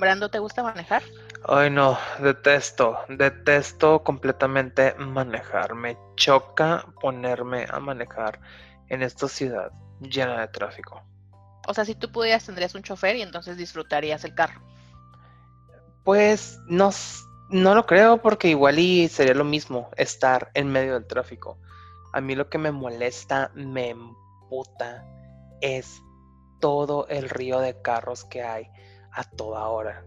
Brando, ¿te gusta manejar? Ay, no, detesto, detesto completamente manejar. Me choca ponerme a manejar en esta ciudad llena de tráfico. O sea, si tú pudieras, tendrías un chofer y entonces disfrutarías el carro. Pues no, no lo creo porque igual y sería lo mismo estar en medio del tráfico. A mí lo que me molesta, me emputa, es todo el río de carros que hay a toda hora.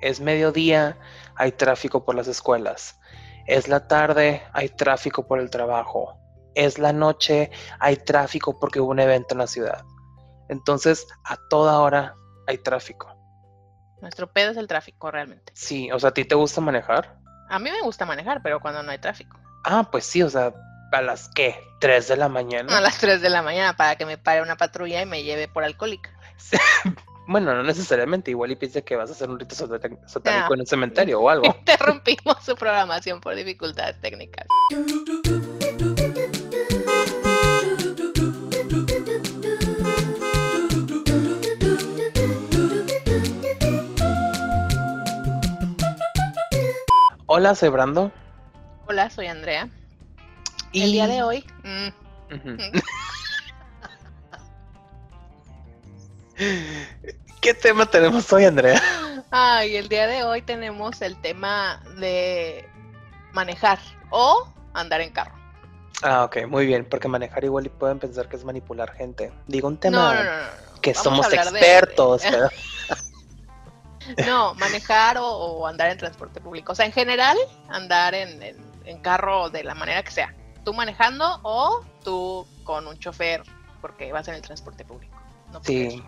Es mediodía, hay tráfico por las escuelas. Es la tarde, hay tráfico por el trabajo. Es la noche, hay tráfico porque hubo un evento en la ciudad. Entonces, a toda hora hay tráfico. Nuestro pedo es el tráfico realmente. Sí, o sea, ¿a ti te gusta manejar? A mí me gusta manejar, pero cuando no hay tráfico. Ah, pues sí, o sea, ¿a las qué? ¿Tres de la mañana? A las 3 de la mañana para que me pare una patrulla y me lleve por alcohólica. Bueno, no necesariamente, igual y piensa que vas a hacer un rito satánico en un cementerio o algo. Interrumpimos su programación por dificultades técnicas. Hola, soy Brando. Hola, soy Andrea. Y... El día de hoy. mm. ¿Qué tema tenemos hoy, Andrea? Ay, el día de hoy tenemos el tema de manejar o andar en carro. Ah, ok, muy bien, porque manejar igual y pueden pensar que es manipular gente. Digo un tema No, no, no, no. no. que Vamos somos expertos, de- pero No, manejar o, o andar en transporte público. O sea, en general, andar en, en- en carro de la manera que sea. Tú manejando o tú con un chofer porque vas en el transporte público. No sí.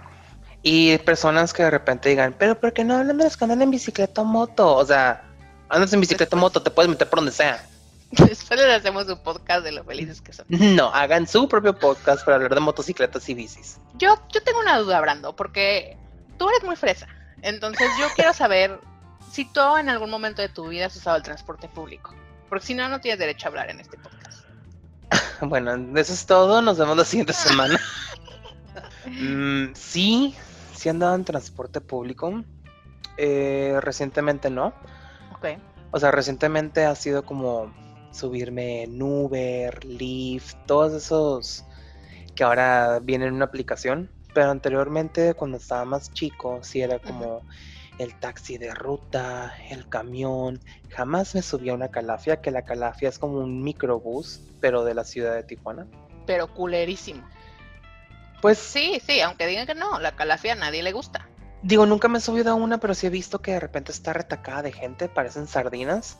Y personas que de repente digan, pero ¿por qué no hablan de los que andan en bicicleta o moto? O sea, andas en bicicleta o moto, te puedes meter por donde sea. Después les hacemos un podcast de lo felices que son. No, hagan su propio podcast para hablar de motocicletas y bicis. Yo, yo tengo una duda, Brando, porque tú eres muy fresa. Entonces yo quiero saber si tú en algún momento de tu vida has usado el transporte público. Porque si no, no tienes derecho a hablar en este podcast. Bueno, eso es todo. Nos vemos la siguiente semana. Mm, sí, sí he andado en transporte público. Eh, recientemente no. Ok. O sea, recientemente ha sido como subirme en Uber, Lyft, todos esos que ahora vienen en una aplicación. Pero anteriormente, cuando estaba más chico, sí era como el taxi de ruta, el camión. Jamás me subí a una calafia, que la calafia es como un microbús, pero de la ciudad de Tijuana. Pero culerísimo. Pues Sí, sí, aunque digan que no, la calafia a nadie le gusta. Digo, nunca me he subido a una, pero sí he visto que de repente está retacada de gente, parecen sardinas.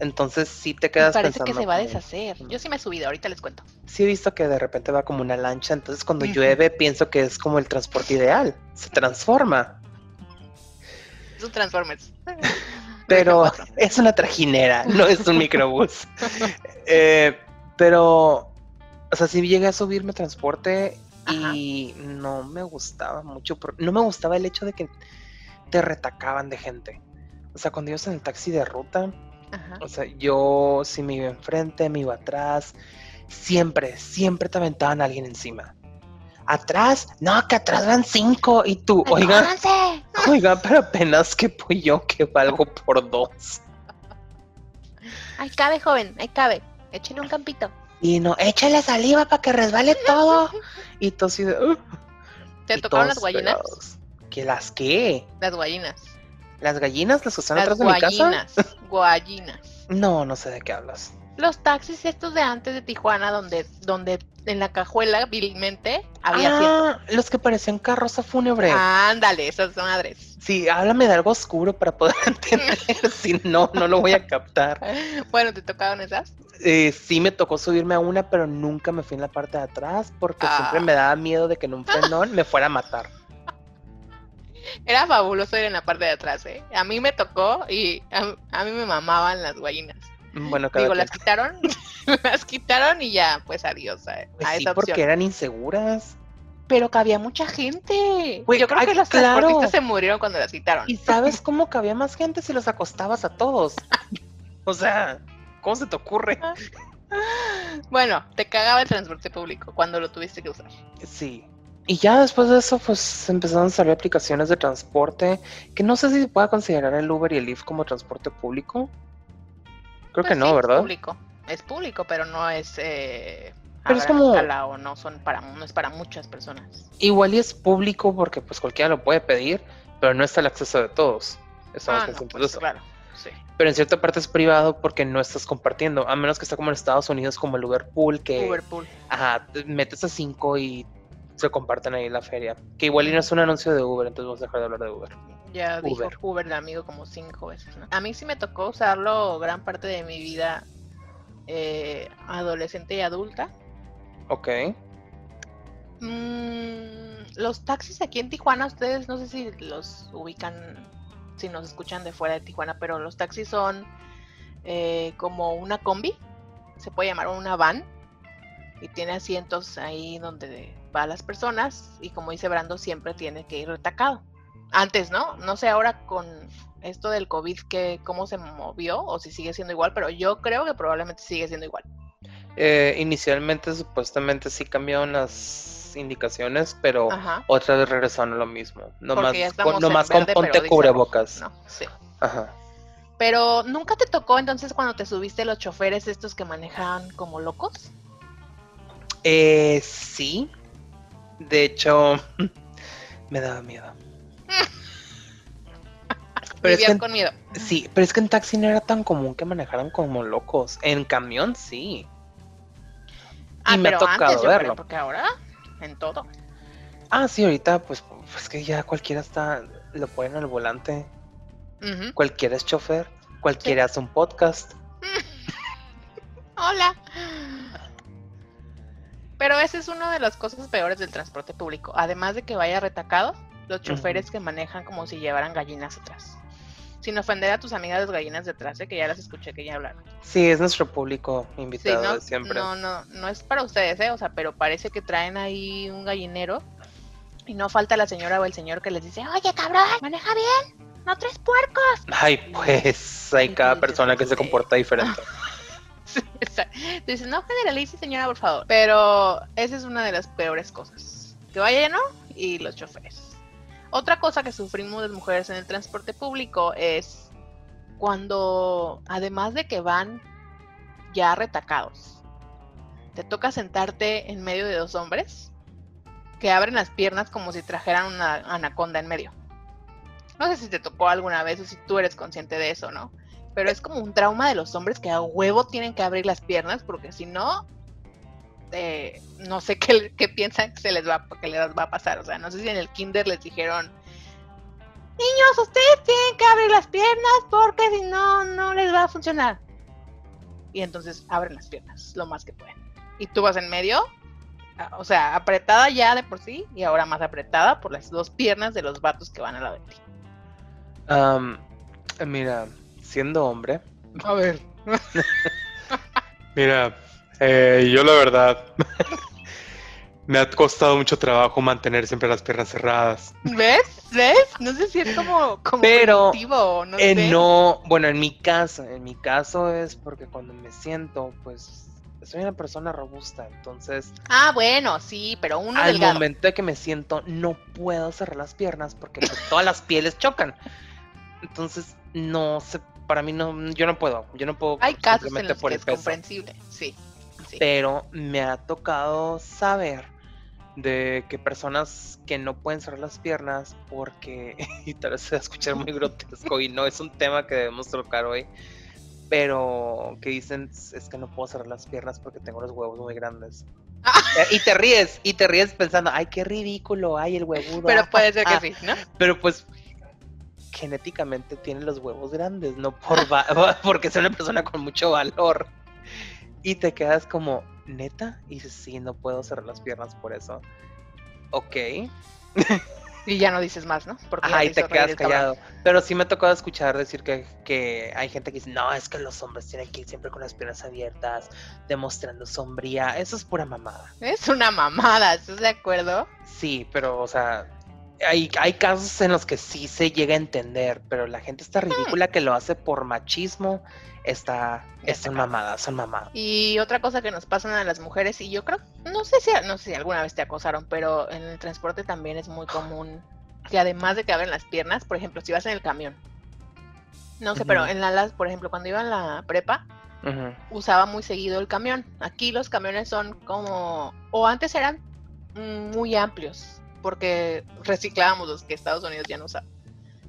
Entonces sí te Me quedas parece que se va a deshacer. Yo sí me he subido, ahorita les cuento. Sí he visto que de repente va como una lancha, entonces cuando llueve pienso que es como el transporte ideal, se transforma. Es un Transformers. Pero es una trajinera, no es un microbús. Eh, pero, o sea, sí llegué a subirme a y no me gustaba mucho, por- no me gustaba el hecho de que te retacaban de gente. O sea, cuando ibas en el taxi de ruta, Ajá. O sea, yo si me iba enfrente, me iba atrás, siempre, siempre te aventaban a alguien encima. Atrás, no, que atrás van cinco. Y tú, oiga, oiga, pero apenas que pues yo que valgo por dos. Ahí cabe, joven, ahí cabe. Échale un campito. Y no, échale saliva para que resbale todo. Y tú así de, ¿Te tocaron las guayinas? pegados. ¿Que las qué? Las guayinas. ¿Las gallinas las que están Las atrás de mi casa? Guayinas. No, no sé de qué hablas. Los taxis estos de antes de Tijuana, donde, donde en la cajuela vilmente había Ah, los que parecían carroza fúnebre. Ándale, esas madres. Sí, háblame de algo oscuro para poder entender. si no, no lo voy a captar. Bueno, ¿te tocaron esas? Eh, sí me tocó subirme a una, pero nunca me fui en la parte de atrás porque Ah. siempre me daba miedo de que en un frenón me fuera a matar. Era fabuloso ir en la parte de atrás, ¿eh? A mí me tocó y a, a mí me mamaban las guayinas. Bueno, cada Digo, quien. las quitaron, las quitaron y ya, pues adiós a, Pues a sí, esa porque opción. eran inseguras. Pero que había mucha gente. Yo creo ay, que los claro. transportistas se murieron cuando las quitaron. ¿Y sabes cómo cabía más gente si los acostabas a todos? O sea, ¿cómo se te ocurre? Bueno, te cagaba el transporte público cuando lo tuviste que usar. Sí. y ya después de eso, pues empezaron a salir aplicaciones de transporte, que no sé si se pueda considerar el Uber y el Lyft como transporte público. Creo Pues que no, sí, ¿verdad? Es público, es público, pero no es eh, a Pero es gran como- escala o no son para no es para muchas personas. Igual y es público porque pues cualquiera lo puede pedir, pero no está el acceso de todos. Estamos Ah, no, pues, eso. claro, sí. Pero en cierta parte es privado porque no estás compartiendo, a menos que esté como en Estados Unidos como el Uber Pool, que Uberpool. ajá, te metes a cinco y se comparten ahí la feria. Que igual y no es un anuncio de Uber, entonces vamos a dejar de hablar de Uber. Ya dijo Uber. Uber de amigo como cinco veces. ¿no? A mí sí me tocó usarlo gran parte de mi vida eh, adolescente y adulta. Ok. Mm, los taxis aquí en Tijuana, ustedes no sé si los ubican, si nos escuchan de fuera de Tijuana, pero los taxis son eh, como una combi, se puede llamar una van, y tiene asientos ahí donde van las personas, y como dice Brando, siempre tiene que ir retacado. Antes, ¿no? No sé ahora con esto del COVID que cómo se movió o si sigue siendo igual, pero yo creo que probablemente sigue siendo igual. Eh, inicialmente supuestamente sí cambiaron las indicaciones, pero Ajá. otra vez regresaron a lo mismo. Nomás, con, nomás con verde, ponte pero dice cubrebocas. No, sí. Ajá. Pero nunca te tocó entonces cuando te subiste los choferes estos que manejaban como locos? Eh, sí. De hecho, me daba miedo. Pero es que en- con miedo. Sí, pero es que en taxi no era tan común que manejaran como locos. En camión sí. Ah, me ha tocado antes yo verlo. creo, porque ahora en todo. Ah, sí, ahorita pues, pues que ya cualquiera está, lo ponen al volante. Cualquiera es chofer, cualquiera hace un podcast. Hola. Pero esa es una de las cosas peores del transporte público. Además de que vaya retacado, los choferes que manejan como si llevaran gallinas atrás. Sin ofender a tus amigas las gallinas de atrás, eh, que ya las escuché que ya hablaron. Sí, es nuestro público Sí, invitado no, de siempre. no, no, no es para ustedes, ¿eh? O sea, pero parece que traen ahí un gallinero y no falta la señora o el señor que les dice, oye, cabrón, maneja bien, no tres puercos. Ay, pues hay cada persona que se "Sí". comporta diferente. Sí. Dices, no generalice, señora, por favor. Pero esa es una de las peores cosas. Que vaya lleno y los choferes. Otra cosa que sufrimos las mujeres en el transporte público es cuando, además de que van ya retacados, te toca sentarte en medio de dos hombres que abren las piernas como si trajeran una anaconda en medio. No sé si te tocó alguna vez o si tú eres consciente de eso, ¿no? Pero es como un trauma de los hombres que a huevo tienen que abrir las piernas porque si no, eh, no sé qué, qué piensan que se les va, que les va a pasar. O sea, no sé si en el kinder les dijeron, niños, ustedes tienen que abrir las piernas porque si no, no les va a funcionar. Y entonces abren las piernas lo más que pueden. Y tú vas en medio, o sea, apretada ya de por sí y ahora más apretada por las dos piernas de los vatos que van al lado de ti. Am, mira, siendo hombre, A ver. Mira, eh, yo la verdad me ha costado mucho trabajo mantener siempre las piernas cerradas. ¿Ves? ¿Ves? No sé si es como, como Pero, no eh, sé. no, bueno, en mi caso, en mi caso es porque cuando me siento, pues soy una persona robusta, entonces Ah, bueno, sí, pero uno al delgado. momento de que me siento no puedo cerrar las piernas porque pues, todas las pieles chocan. Entonces, no sé, para mí no, yo no puedo, yo no puedo Hay casos en simplemente los por que es peso. comprensible, sí. Sí. Pero me ha tocado saber de que personas que no pueden cerrar las piernas porque, y tal vez se va a escuchar muy grotesco y no es un tema que debemos tocar hoy, pero que dicen es que no puedo cerrar las piernas porque tengo los huevos muy grandes. Ah. Eh, Y te ríes, y te ríes pensando, ay, qué ridículo, ay, el huevudo. Pero ah, puede ser que ah". sí, ¿no? Pero pues genéticamente tiene los huevos grandes, no por va- porque soy una persona con mucho valor. Y te quedas como, neta, y dices, sí, no puedo cerrar las piernas por eso. Ok. Y ya no dices más, ¿no? Porque Ajá, y te quedas cabrón. callado. Pero sí me ha tocado escuchar decir que, que hay gente que dice, no, es que los hombres tienen que ir siempre con las piernas abiertas, demostrando sombría. Eso es pura mamada. Es una mamada, ¿estás de acuerdo? Sí, pero, o sea, hay, hay casos en los que sí se llega a entender, pero la gente está ridícula que lo hace por machismo. Está, son mamadas, son mamadas. Y otra cosa que nos pasan a las mujeres, y yo creo, no sé si, no sé si alguna vez te acosaron, pero en el transporte también es muy común que además de que abren las piernas, por ejemplo, si vas en el camión, no sé, pero en la, las- por ejemplo, cuando iba en la prepa, usaba muy seguido el camión. Aquí los camiones son como, o antes eran muy amplios, porque reciclábamos los que Estados Unidos ya no usa.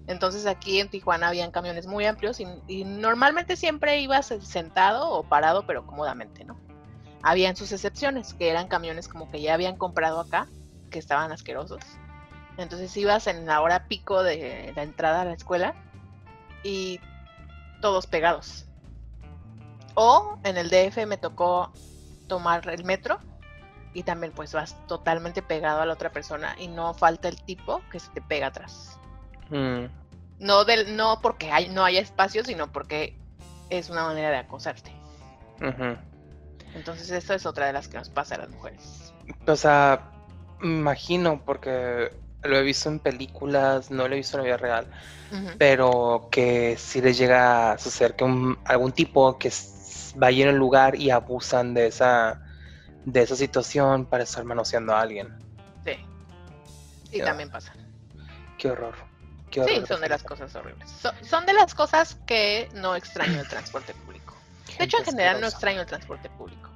Entonces aquí en Tijuana habían camiones muy amplios y, y normalmente siempre ibas sentado o parado, pero cómodamente, ¿no? Habían sus excepciones, que eran camiones como que ya habían comprado acá, que estaban asquerosos. Entonces ibas en la hora pico de la entrada a la escuela y todos pegados. O en el DF me tocó tomar el metro y también pues vas totalmente pegado a la otra persona y no falta el tipo que se te pega atrás. Mm. No del no porque hay, no haya espacio, sino porque es una manera de acosarte. Entonces eso es otra de las que nos pasa a las mujeres. O sea, imagino, porque lo he visto en películas, no lo he visto en la vida real, pero que si les llega a suceder que un- algún tipo que vaya en el lugar y abusan de esa, de esa situación para estar manoseando a alguien. Sí. Y también pasa. Qué horror. Qué horror. Sí, son de las cosas horribles. So- son de las cosas que no extraño el transporte público. De hecho, en general no extraño el transporte público.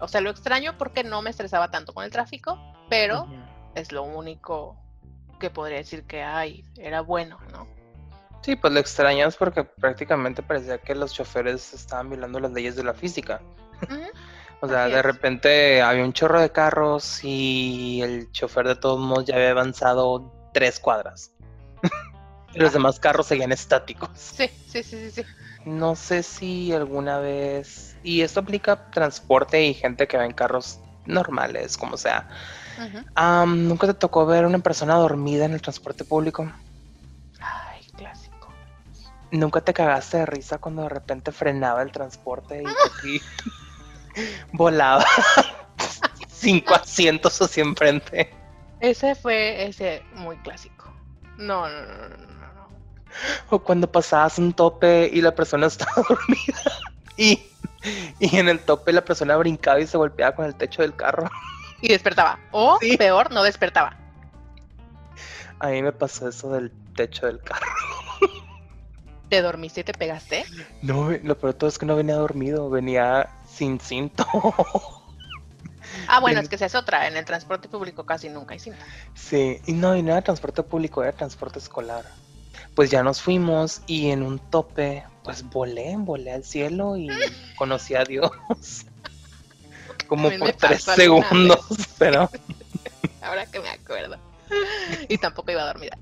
O sea, lo extraño porque no me estresaba tanto con el tráfico, pero es lo único que podría decir que ay, era bueno, ¿no? Sí, pues lo extrañas porque prácticamente parecía que los choferes estaban violando las leyes de la física. O sea, de repente había un chorro de carros y el chofer de todos modos ya había avanzado tres cuadras. y los demás carros seguían estáticos. Sí, sí, sí, sí, sí. No sé si alguna vez... Y esto aplica transporte y gente que va en carros normales, como sea. Am, ¿Nunca te tocó ver una persona dormida en el transporte público? Ay, clásico. ¿Nunca te cagaste de risa cuando de repente frenaba el transporte y volaba cinco asientos hacia enfrente? Ese fue ese muy clásico. No, no, no, no, no, no. O cuando pasabas un tope y la persona estaba dormida y, y en el tope la persona brincaba y se golpeaba con el techo del carro. Y despertaba. O Sí. peor, no despertaba. A mí me pasó eso del techo del carro. ¿Te dormiste y te pegaste? No, lo peor todo es que no venía dormido, venía sin cinto. Ah, bueno, es que esa es otra. En el transporte público casi nunca hay cinta. Sí, y no, y no era transporte público, era transporte escolar. Pues ya nos fuimos y en un tope, pues volé, volé al cielo y conocí a Dios. Como A por tres segundos, pero Ahora que me acuerdo. Y tampoco iba dormida.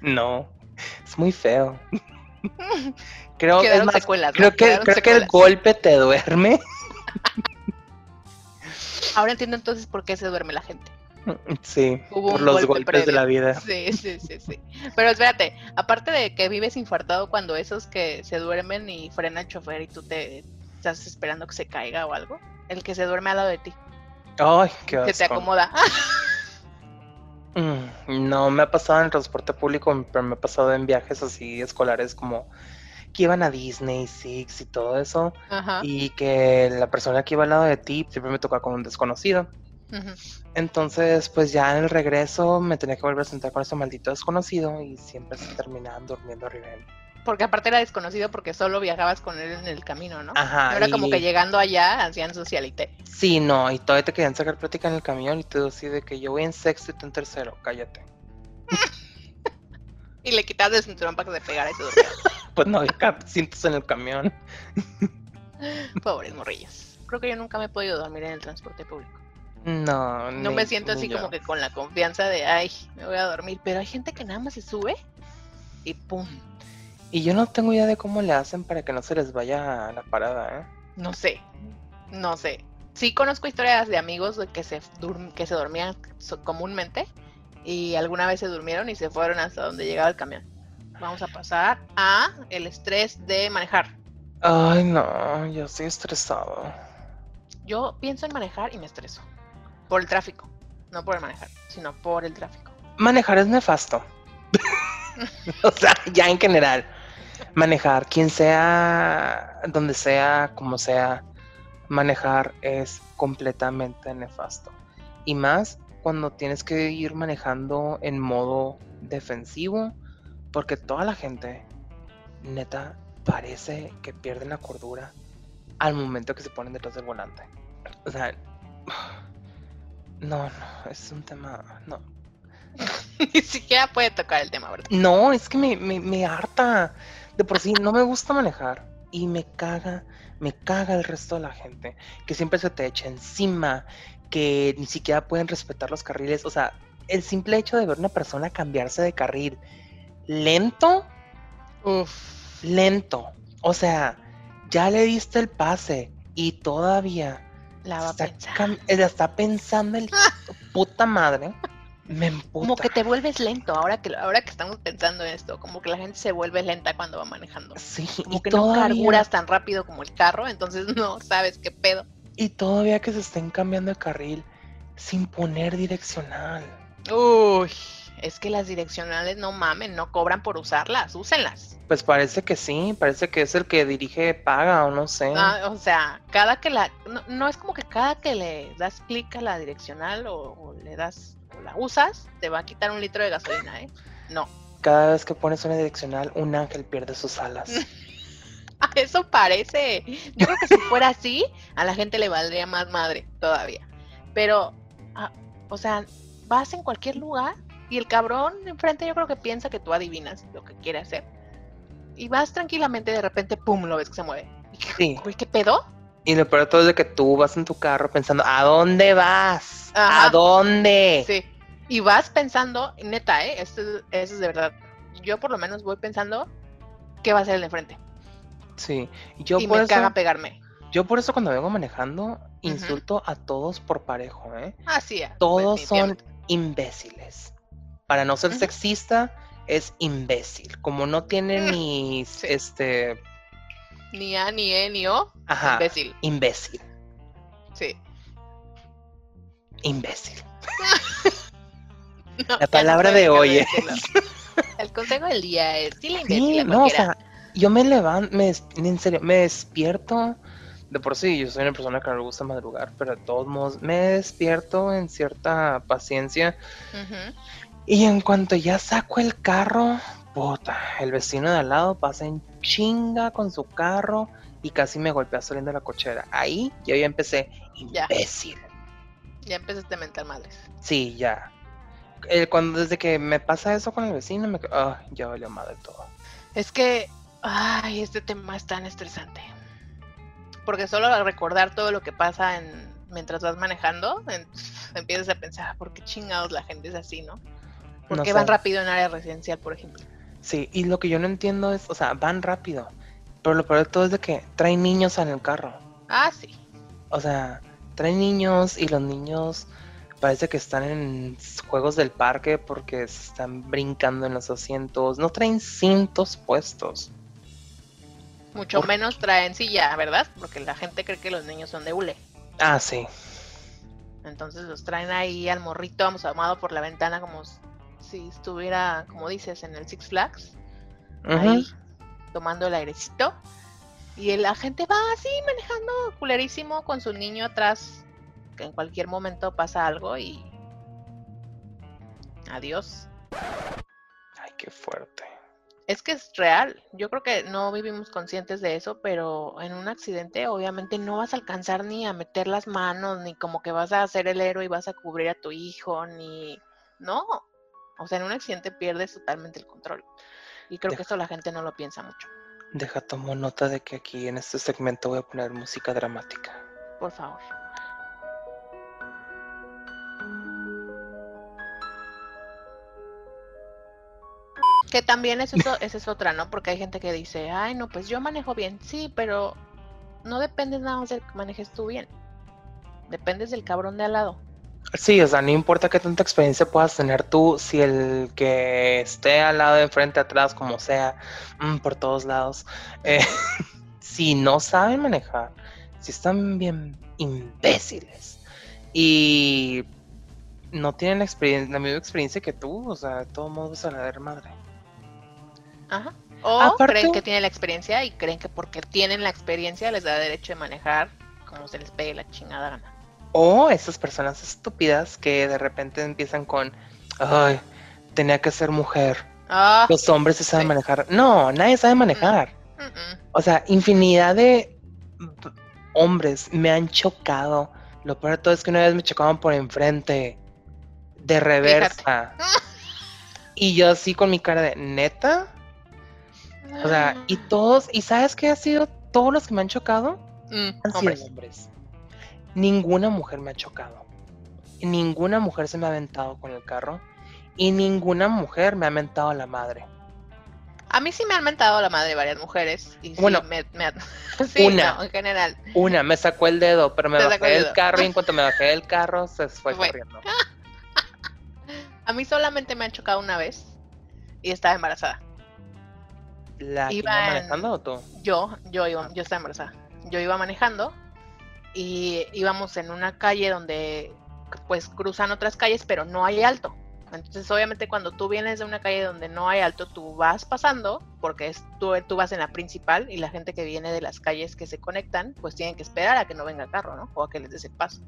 no, es muy feo. Creo, es Quedaron más, secuelas. ¿no? creo que, creo que el golpe te duerme. Ahora entiendo entonces por qué se duerme la gente. Sí, Hubo por los golpe golpes de la vida. Sí, sí, sí, sí. Pero espérate, aparte de que vives infartado cuando esos que se duermen y frena el chofer y tú te estás esperando que se caiga o algo, el que se duerme al lado de ti, Ay, qué que te acomoda. Mm, No me ha pasado en transporte público, pero me ha pasado en viajes así escolares como que iban a Disney, Six y todo eso. Ajá. Y que la persona que iba al lado de ti siempre me tocaba con un desconocido. Entonces, pues ya en el regreso me tenía que volver a sentar con ese maldito desconocido y siempre se terminaban durmiendo arriba de mí. Porque aparte era desconocido porque solo viajabas con él en el camino, ¿no? Ajá. No era como que llegando allá hacían socialité. Sí, no, y todavía te querían sacar plática en el camión y tú así de que yo voy en sexto y tú en tercero, cállate. Y le quitabas el cinturón para que se pegara y se durmiera. Pues no ca- cintos en el camión. Pobres morrillos. Creo que yo nunca me he podido dormir en el transporte público. No, No ni- me siento así como que con la confianza de, ay, me voy a dormir. Pero hay gente que nada más se sube y pum. Y yo no tengo idea de cómo le hacen para que no se les vaya a la parada, ¿eh? No sé, no sé. Sí conozco historias de amigos de que se, que se dormían comúnmente y alguna vez se durmieron y se fueron hasta donde llegaba el camión. Vamos a pasar a el estrés de manejar. Ay, no, yo estoy estresado. Yo pienso en manejar y me estreso. Por el tráfico. No por el manejar, sino por el tráfico. manejar es nefasto. o sea, ya en general. Manejar, quien sea, donde sea, como sea, manejar es completamente nefasto. Y más cuando tienes que ir manejando en modo defensivo, porque toda la gente, neta, parece que pierden la cordura al momento que se ponen detrás del volante. O sea, no, no, es un tema, no. Ni siquiera puede tocar el tema, ¿verdad? No, es que me, me, me harta. De por sí, no me gusta manejar y me caga, me caga el resto de la gente, que siempre se te echa encima, que ni siquiera pueden respetar los carriles. O sea, el simple hecho de ver una persona cambiarse de carril lento, Uf. lento. O sea, ya le diste el pase y todavía La va a está, pensar. cam- eh, está pensando el puta madre. Me emputa. Como que te vuelves lento ahora que ahora que estamos pensando en esto, como que la gente se vuelve lenta cuando va manejando. Sí, Como y que no todavía, carburas tan rápido como el carro, entonces no sabes qué pedo. y todavía que se estén cambiando de carril sin poner direccional. Uy, es que las direccionales no mamen, no cobran por usarlas, úsenlas. Pues parece que sí, parece que es el que dirige paga o no sé. Ah, o sea, cada que la no, no es como que cada que le das clic a la direccional o, o le das o la usas, te va a quitar un litro de gasolina, ¿eh? No. Cada vez que pones una direccional, un ángel pierde sus alas. Eso parece. Yo creo que si fuera así, a la gente le valdría más madre todavía. Pero, ah, o sea, vas en cualquier lugar y el cabrón enfrente yo creo que piensa que tú adivinas lo que quiere hacer. Y vas tranquilamente, de repente, pum, lo ves que se mueve. Y Sí. güey, ¿qué pedo? Y lo peor de todo es de que tú vas en tu carro pensando, ¿a dónde vas? Ajá. ¿A dónde? Sí. Y vas pensando, neta, ¿eh? Eso es de verdad. Yo por lo menos voy pensando qué va a ser el de enfrente. Sí. Yo y por me eso, caga pegarme. yo por eso cuando vengo manejando, insulto a todos por parejo, ¿eh? Así es. Todos son imbéciles. Para no ser sexista, es imbécil. Como no tiene Mm, ni sí. este. Ni A, ni E, ni O. Ajá. Imbécil. Imbécil. Sí. Imbécil. No, La no palabra de hoy es- decirlo. El consejo del día es dile imbécil Sí, no, o sea, yo me levanto, me, en serio, me despierto. De por sí, yo soy una persona que no le gusta madrugar, pero de todos modos me despierto en cierta paciencia. Ujú. Y en cuanto ya saco el carro, puta, el vecino de al lado pasa en chinga con su carro y casi me golpea saliendo de la cochera. Ahí yo ya empecé, Ya. imbécil. Ya empezaste a mentar madres. Sí, ya. Cuando desde que me pasa eso con el vecino, me ah, ya valió madre todo. Es que, ay, este tema es tan estresante. Porque solo al recordar todo lo que pasa en, mientras vas manejando, en- empiezas a pensar, ¿por qué chingados la gente es así, no? ¿Por No van rápido en área residencial, por ejemplo? Sí, y lo que yo no entiendo es, o sea, van rápido, pero lo peor de todo es de que traen niños en el carro. Ah, sí. O sea, traen niños y los niños parece que están en juegos del parque porque se están brincando en los asientos. No traen cintos puestos. Mucho ¿Por menos traen silla, ¿verdad? Porque la gente cree que los niños son de hule. Ah, sí. Entonces los traen ahí al morrito asomado por la ventana como si estuviera, como dices, en el Six Flags, ahí tomando el airecito. Y la gente va así manejando culerísimo con su niño atrás, que en cualquier momento pasa algo y... Adiós. Ay, qué fuerte. Es que es real. Yo creo que no vivimos conscientes de eso, pero en un accidente obviamente no vas a alcanzar ni a meter las manos, ni como que vas a hacer el héroe y vas a cubrir a tu hijo, ni... No. O sea, en un accidente pierdes totalmente el control. Y creo que eso la gente no lo piensa mucho. Deja, tomo nota de que aquí en este segmento voy a poner música dramática. Por favor. Que también es eso, esa es otra, ¿no? Porque hay gente que dice, ay, no, pues yo manejo bien. Sí, pero no dependes nada más de que manejes tú bien. Dependes del cabrón de al lado. Sí, o sea, no importa qué tanta experiencia puedas tener tú, si el que esté al lado, de frente, atrás, como sea, mm, por todos lados, eh, si no saben manejar, si están bien imbéciles y no tienen la, experiencia, la misma experiencia que tú, o sea, de todos modos a la de madre. Ajá. O Aparte- creen que tienen la experiencia y creen que porque tienen la experiencia les da derecho de manejar como se les pegue la chingada gana. O esas personas estúpidas que de repente empiezan con, ay, tenía que ser mujer. Ah, Los hombres se saben Sí. manejar. No, nadie sabe manejar. mm, mm. O sea, infinidad de hombres me han chocado. Lo peor de todo es que una vez me chocaban por enfrente, de reversa. Y yo así con mi cara de neta. O sea, y todos, ¿y sabes qué ha sido? Todos los que me han chocado Mm, han sido hombres. Ninguna mujer me ha chocado. Ninguna mujer se me ha aventado con el carro. Y ninguna mujer me ha mentado a la madre. A mí sí me han mentado la madre varias mujeres. Y sí Bueno, me, me sí, una. no, en general. Una, me sacó el dedo, pero me Te bajé del carro y en cuanto me bajé del carro se fue Fue. corriendo. A mí solamente me han chocado una vez y estaba embarazada. ¿La Iba en- manejando o tú? Yo, yo iba, yo estaba embarazada. Yo iba manejando y íbamos en una calle donde pues cruzan otras calles, pero no hay alto. Entonces, obviamente, cuando tú vienes de una calle donde no hay alto, tú vas pasando, porque es, tú, tú vas en la principal y la gente que viene de las calles que se conectan, pues tienen que esperar a que no venga el carro, ¿no? O a que les des el paso.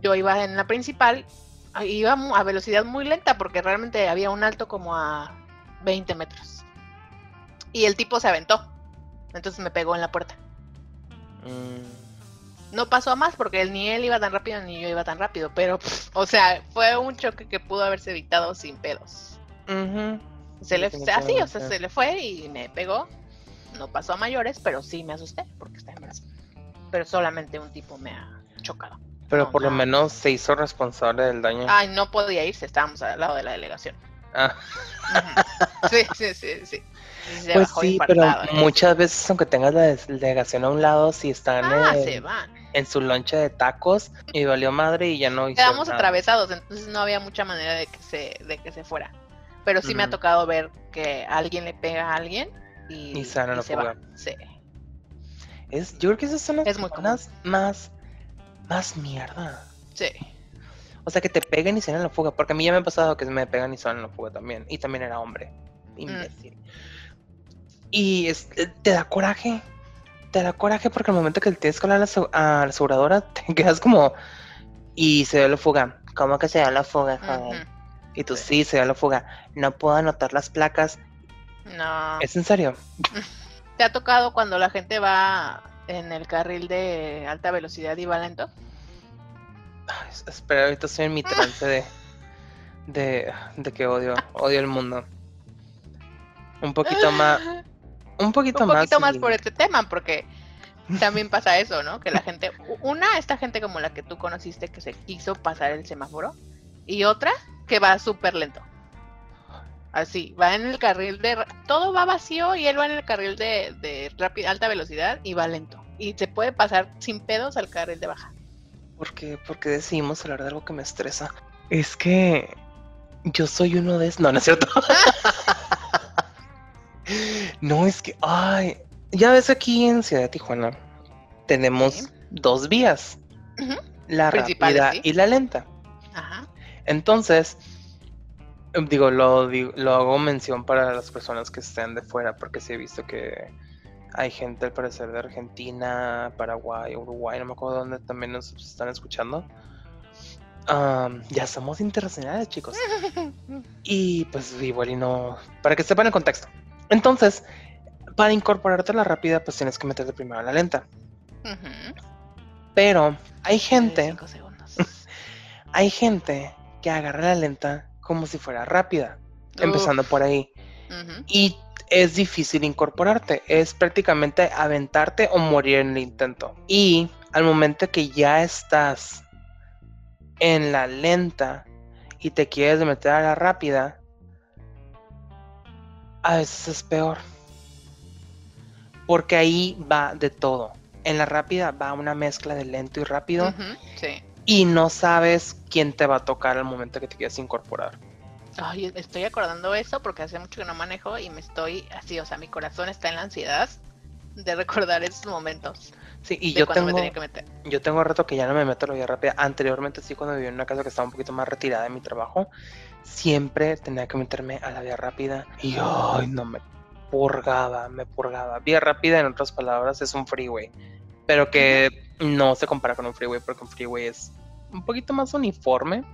Yo iba en la principal, ah, iba a velocidad muy lenta, porque realmente había un alto como a 20 metros. Y el tipo se aventó. Entonces me pegó en la puerta. Mm, No pasó a más porque ni él iba tan rápido ni yo iba tan rápido, pero, pff, o sea, fue un choque que pudo haberse evitado sin pedos. Se le, así, o sea, se le fue y me pegó. No pasó a mayores, pero sí me asusté porque está embarazada. Pero solamente un tipo me ha chocado. Pero No, por lo no. menos se hizo responsable del daño. Ay, no podía irse, estábamos al lado de la delegación. Ah. Sí, sí, sí, sí. Y se pues sí, pero ¿eh? muchas veces, aunque tengas la delegación a un lado, si están Ah, en, se van. en su loncha de tacos y valió madre y ya no Quedamos nada. atravesados, entonces no había mucha manera de que se, de que se fuera. Pero sí me ha tocado ver que alguien le pega a alguien y, Y la se va. Sí. Es, yo creo que esas son las Es muy más, más mierda. Sí. O sea, que te peguen y se den a la fuga. Porque a mí ya me ha pasado que me pegan y se a la fuga también. Y también era hombre. Imbécil. Y es- eh, te da coraje. Te da coraje porque al momento que le tienes que hablar a la, asu- a la aseguradora, te quedas como. Y se dio la fuga. ¿Cómo que se dio la fuga, joven? Y tú sí, se dio la fuga. No puedo anotar las placas. No. ¿Es en serio? ¿Te ha tocado cuando la gente va en el carril de alta velocidad y va lento? Espera, ahorita estoy en mi trance de, de, de que odio, odio el mundo. Un poquito más, un poquito Un más. poquito más por este tema, porque también pasa eso, ¿no? Que la gente, una, esta gente como la que tú conociste que se quiso pasar el semáforo, y otra que va súper lento. Así, va en el carril de... Todo va vacío y él va en el carril de, de rápida, alta velocidad y va lento. Y se puede pasar sin pedos al carril de baja. Porque, porque decidimos hablar de algo que me estresa. Es que yo soy uno de esos. No, no es cierto. no, es que, ay, ya ves aquí en Ciudad de Tijuana tenemos Sí. dos vías. La rápida sí. y la lenta. Ajá. Entonces, digo lo, digo- lo hago mención para las personas que estén de fuera, porque sí he visto que hay gente al parecer de Argentina, Paraguay, Uruguay, no me acuerdo dónde también nos están escuchando. Am, ya somos internacionales, chicos. Y pues igual y no, para que sepan el contexto. Entonces, para incorporarte a la rápida, pues tienes que meterte primero a la lenta. Pero hay gente, Cinco segundos. hay gente que agarra la lenta como si fuera rápida, empezando por ahí. Y es difícil incorporarte, es prácticamente aventarte o morir en el intento. Y al momento que ya estás en la lenta y te quieres meter a la rápida, a veces es peor. Porque ahí va de todo. En la rápida va una mezcla de lento y rápido Sí. y no sabes quién te va a tocar al momento que te quieres incorporar. Ay, estoy acordando eso porque hace mucho que no manejo y me estoy así, o sea, mi corazón está en la ansiedad de recordar esos momentos. Sí, y yo tengo, me tenía que meter. yo tengo rato que ya no me meto a la vía rápida. Anteriormente sí, cuando vivía en una casa que estaba un poquito más retirada de mi trabajo, siempre tenía que meterme a la vía rápida. Y ay, no me purgaba, me purgaba. Vía rápida, en otras palabras, es un freeway. Pero que no se compara con un freeway, porque un freeway es un poquito más uniforme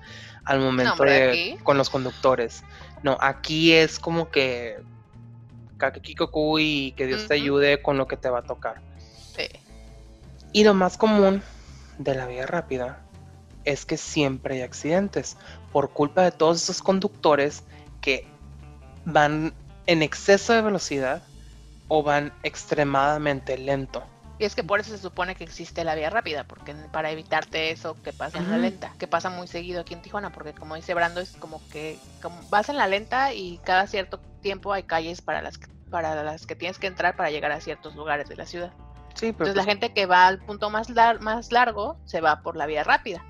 al momento de aquí. con los conductores. No, aquí es como que kakekikoku y que Dios te ayude con lo que te va a tocar. Sí. Y lo más común de la vía rápida es que siempre hay accidentes por culpa de todos esos conductores que van en exceso de velocidad o van extremadamente lento. Y es que por eso se supone que existe la vía rápida, porque para evitarte eso que pasa en la lenta, que pasa muy seguido aquí en Tijuana, porque como dice Brando, es como que como vas en la lenta y cada cierto tiempo hay calles para las, que- para las que tienes que entrar para llegar a ciertos lugares de la ciudad. Sí, pero, Entonces la pues, gente que va al punto más, lar- más largo se va por la vía rápida.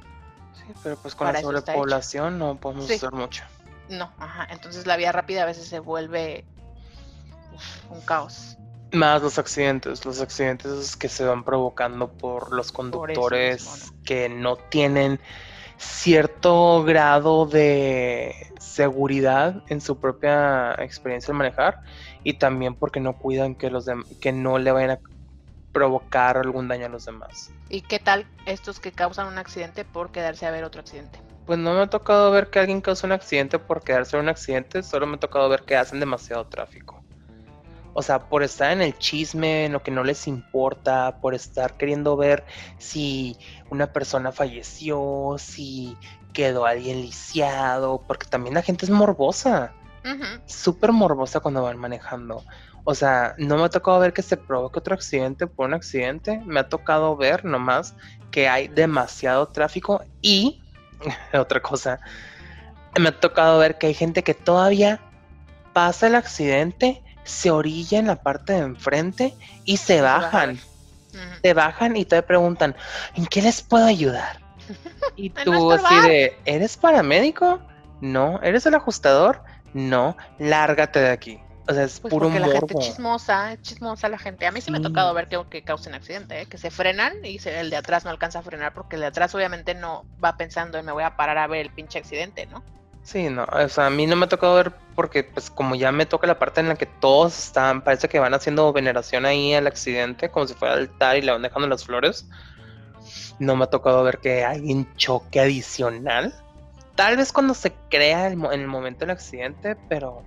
sí, pero pues con para la sobrepoblación no podemos Sí. hacer mucho. No, ajá. Entonces la vía rápida a veces se vuelve uf, un caos. Más los accidentes, los accidentes que se van provocando por los conductores que no tienen cierto grado de seguridad en su propia experiencia al manejar y también porque no cuidan que los que no le vayan a provocar algún daño a los demás. ¿Y qué tal estos que causan un accidente por quedarse a ver otro accidente? Pues no me ha tocado ver que alguien cause un accidente por quedarse en un accidente, solo me ha tocado ver que hacen demasiado tráfico. O sea, por estar en el chisme, en lo que no les importa, por estar queriendo ver si una persona falleció, si quedó alguien lisiado, porque también la gente es morbosa, Ujú. súper morbosa cuando van manejando. O sea, no me ha tocado ver que se provoque otro accidente por un accidente, me ha tocado ver nomás que hay demasiado tráfico y, otra cosa, me ha tocado ver que hay gente que todavía pasa el accidente, se orilla en la parte de enfrente y se se baja. bajan. Se bajan y te preguntan, ¿en qué les puedo ayudar? Y tú así de, ¿eres paramédico? No. ¿Eres el ajustador? No. Lárgate de aquí. O sea, es Pues puro porque la gente es chismosa, es chismosa la gente. A mí sí, me ha tocado ver que, que causen accidente, ¿eh? que se frenan y se- el de atrás no alcanza a frenar porque el de atrás obviamente no va pensando en me voy a parar a ver el pinche accidente, ¿no? Sí, no, o sea, a mí no me ha tocado ver porque pues como ya me toca la parte en la que todos están, parece que van haciendo veneración ahí al accidente, como si fuera altar y le van dejando las flores. No me ha tocado ver que hay un choque adicional. Tal vez cuando se crea el en el momento del accidente, pero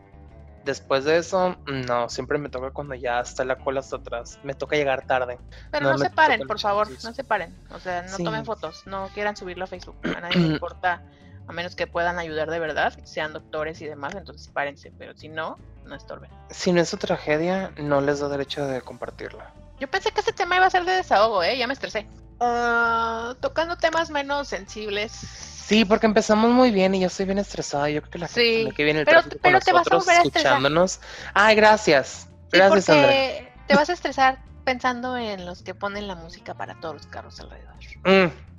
después de eso, no, siempre me toca cuando ya está la cola hasta atrás. Me toca llegar tarde. Pero No no, se paren, por favor, no se paren. O sea, no Sí. tomen fotos, no quieran subirlo a Facebook. A nadie le importa, a menos que puedan ayudar de verdad, sean doctores y demás, entonces párense. Pero si no, no estorben. Si no es su tragedia, no les da derecho de compartirla. Yo pensé que este tema iba a ser de desahogo, ¿eh? Ya me estresé. Ah, tocando temas menos sensibles. Sí, porque empezamos muy bien y yo estoy bien estresada. Yo creo que la Sí, gente que viene el pero- con te nosotros, a escuchándonos. Ay, gracias. Sí, Gracias, porque te vas a estresar pensando en los que ponen la música para todos los carros alrededor. Mm.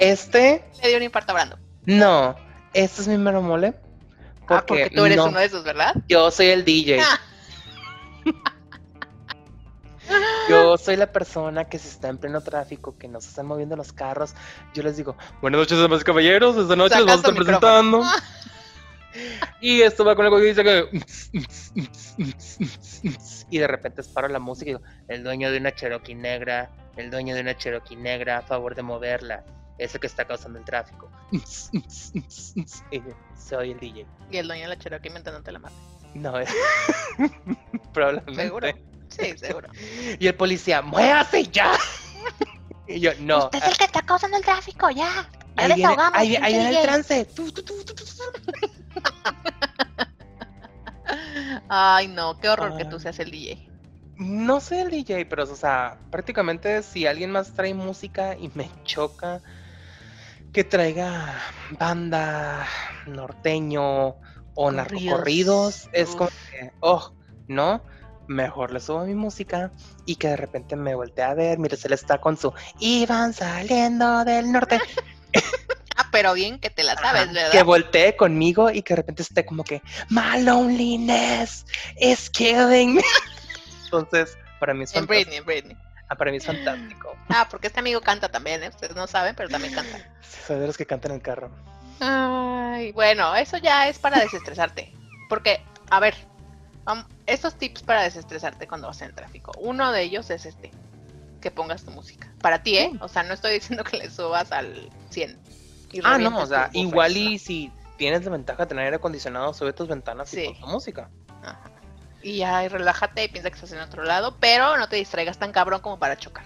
Este, Le dio un infarto a Brando. no. Este es mi mero mole. Porque, ah, porque tú eres no, uno de esos, ¿verdad? Yo soy el DJ. Ah. Yo soy la persona que si está en pleno tráfico, que no se están moviendo los carros, yo les digo, buenas noches, damas y caballeros, esta noche les vamos a estar presentando. Y esto va con algo que dice que... Y de repente paro la música y digo, el dueño de una Cherokee negra, el dueño de una Cherokee negra, a favor de moverla, es el que está causando el tráfico. Y soy el DJ. Y el dueño de la Cherokee inventándote la madre. No, es... Probablemente. ¿Seguro? Sí, seguro. Y el policía, ¡muévase ya! Y yo, no. Usted es el que está causando el tráfico, ya. Ya ahí viene, ahí, ahí viene el trance. Ay, no, qué horror que tú seas el DJ. No soy el DJ, pero, o sea, prácticamente si alguien más trae música y me choca, que traiga banda norteño o Corridos. narcocorridos, es como que, oh, no, mejor le subo mi música y que de repente me voltee a ver, mire, se le está con su iban saliendo del norte. Ah, pero bien que te la sabes, Ajá, ¿verdad? Que voltee conmigo y que de repente esté como que, My loneliness is killing me. Entonces, para mí es En. Britney, en Britney. Ah, para mí es fantástico. Ah, porque este amigo canta también, ¿eh? Ustedes no saben, pero también canta. Soy de los que cantan en el carro. Ay, bueno, eso ya es para desestresarte. Porque, a ver, estos tips para desestresarte cuando vas en el tráfico. Uno de ellos es este, que pongas tu música. Para ti, ¿eh? O sea, no estoy diciendo que le subas al 100. y Ah, no, o sea, igual y si tienes la ventaja de tener aire acondicionado, sube tus ventanas y Sí. pon tu música. Ajá. Y ya, y relájate y piensa que estás en otro lado, pero no te distraigas tan cabrón como para chocar.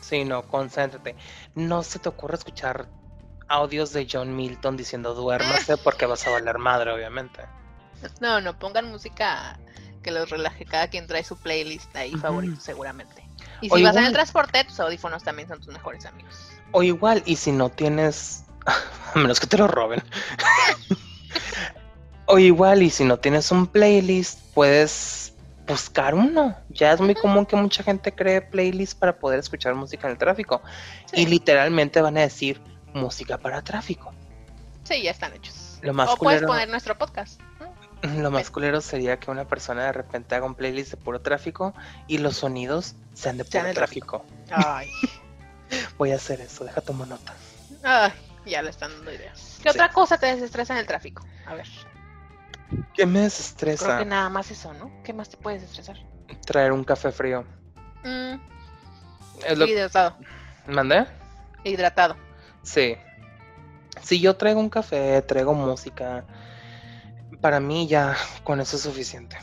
Sí, no, concéntrate. No se te ocurra escuchar audios de John Milton diciendo duérmase porque vas a valer madre, obviamente. No, no, pongan música que los relaje. Cada quien trae su playlist ahí favorito, seguramente. Y O si vas en el igual- transporte, tus audífonos también son tus mejores amigos. O igual, y si no tienes, a menos que te lo roben. o igual, y si no tienes un playlist, puedes buscar uno. Ya es muy común que mucha gente cree playlists para poder escuchar música en el tráfico. Sí. Y literalmente van a decir música para tráfico. Sí, ya están hechos. Lo más o puedes poner nuestro podcast. Lo más culero sería que una persona de repente haga un playlist de puro tráfico y los sonidos sean de puro de tráfico. Ay, Voy a hacer eso, deja tomar nota. ay, ya le están dando ideas. ¿Qué Sí. otra cosa te desestresa en el tráfico? A ver, ¿Qué me creo desestresa? que nada más eso, ¿no? ¿Qué más te puede desestresar? Traer un café frío. Mm, Es lo hidratado, ¿Mandé? hidratado. Sí. Si yo traigo un café, traigo música, para mí ya con eso es suficiente.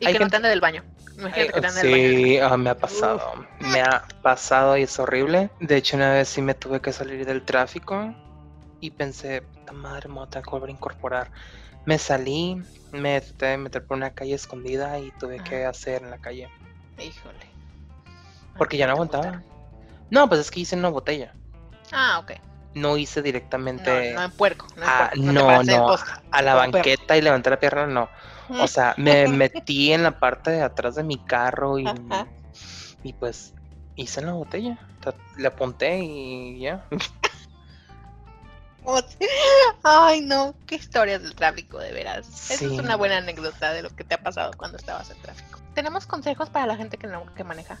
Y Hay que no gente- te ande del baño. Imagínate que te ande del baño. Sí, ah, me ha pasado. Me ha pasado y es horrible. De hecho, una vez sí me tuve que salir del tráfico y pensé, puta madre, me voy a tener que volver a incorporar. Me salí, me traté de meter por una calle escondida y tuve que Ajá. hacer en la calle. Híjole. Porque ya no aguantaba. No, pues es que hice en una botella. Ah, ok. No hice No, directamente no en puerco. No, en Ah, puerco, no, paraste de no, poste. a la perro. banqueta y levanté la pierna, no. O sea, me metí en la parte de atrás de mi carro y, y pues hice en la botella. Le apunté y ya. Ay, no, qué historias del tráfico, de veras. Esa es una buena anécdota de lo que te ha pasado cuando estabas en tráfico. Tenemos consejos para la gente que no que maneja,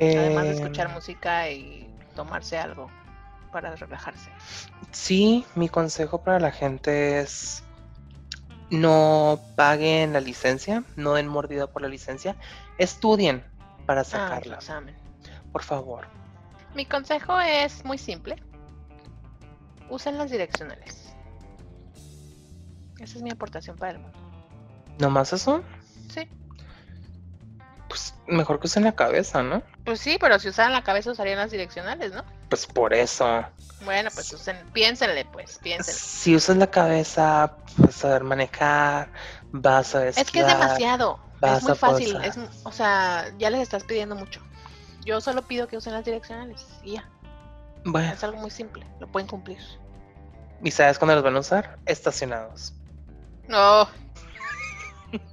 además de escuchar Eh, música y tomarse algo para relajarse. Sí, mi consejo para la gente es no paguen la licencia, no den mordida por la licencia, estudien para Ah, sacarla, examen. por favor. Mi consejo es muy simple. Usen las direccionales. Esa es mi aportación para el mundo. ¿Nomás eso? Sí. Pues mejor que usen la cabeza, ¿no? Pues sí, pero si usaran la cabeza usarían las direccionales, ¿no? Pues por eso. Bueno, pues usen, piénsenle, pues, piénsenle. Si usas la cabeza, vas a saber manejar, vas a Es que es demasiado. Es muy fácil. Es, o sea, ya les estás pidiendo mucho. Yo solo pido que usen las direccionales y ya. Bueno, Es algo muy simple. Lo pueden cumplir. ¿y sabes cuándo los van a usar? Estacionados. No.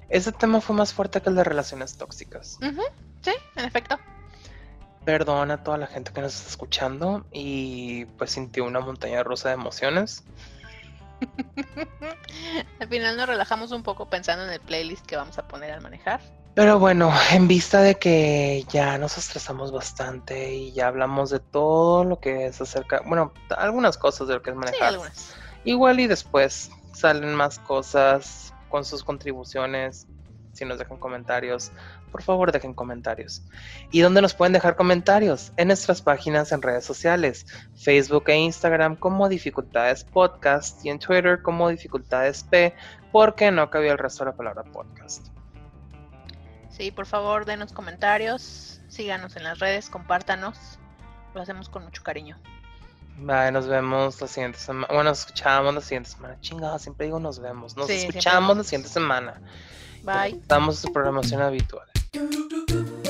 Ese tema fue más fuerte que el de relaciones tóxicas. Ujú, Sí, en efecto. Perdón a toda la gente que nos está escuchando y pues sintió una montaña rusa de emociones. Al final nos relajamos un poco pensando en el playlist que vamos a poner al manejar. Pero bueno, en vista de que ya nos estresamos bastante y ya hablamos de todo lo que es acerca, bueno, algunas cosas de lo que es manejar. Igual y después salen más cosas con sus contribuciones. Si nos dejan comentarios, por favor dejen comentarios. ¿Y dónde nos pueden dejar comentarios? En nuestras páginas en redes sociales, Facebook e Instagram como Dificultades Podcast y en Twitter como Dificultades P, porque no cabía el resto de la palabra podcast. Sí, por favor, denos comentarios. Síganos en las redes, compártanos. Lo hacemos con mucho cariño. Bye, nos vemos la siguiente semana. Bueno, nos escuchamos la siguiente semana. Chingada, siempre digo nos vemos. Nos Sí, escuchamos la siguiente semana. Bye. Estamos en su programación habitual. do do do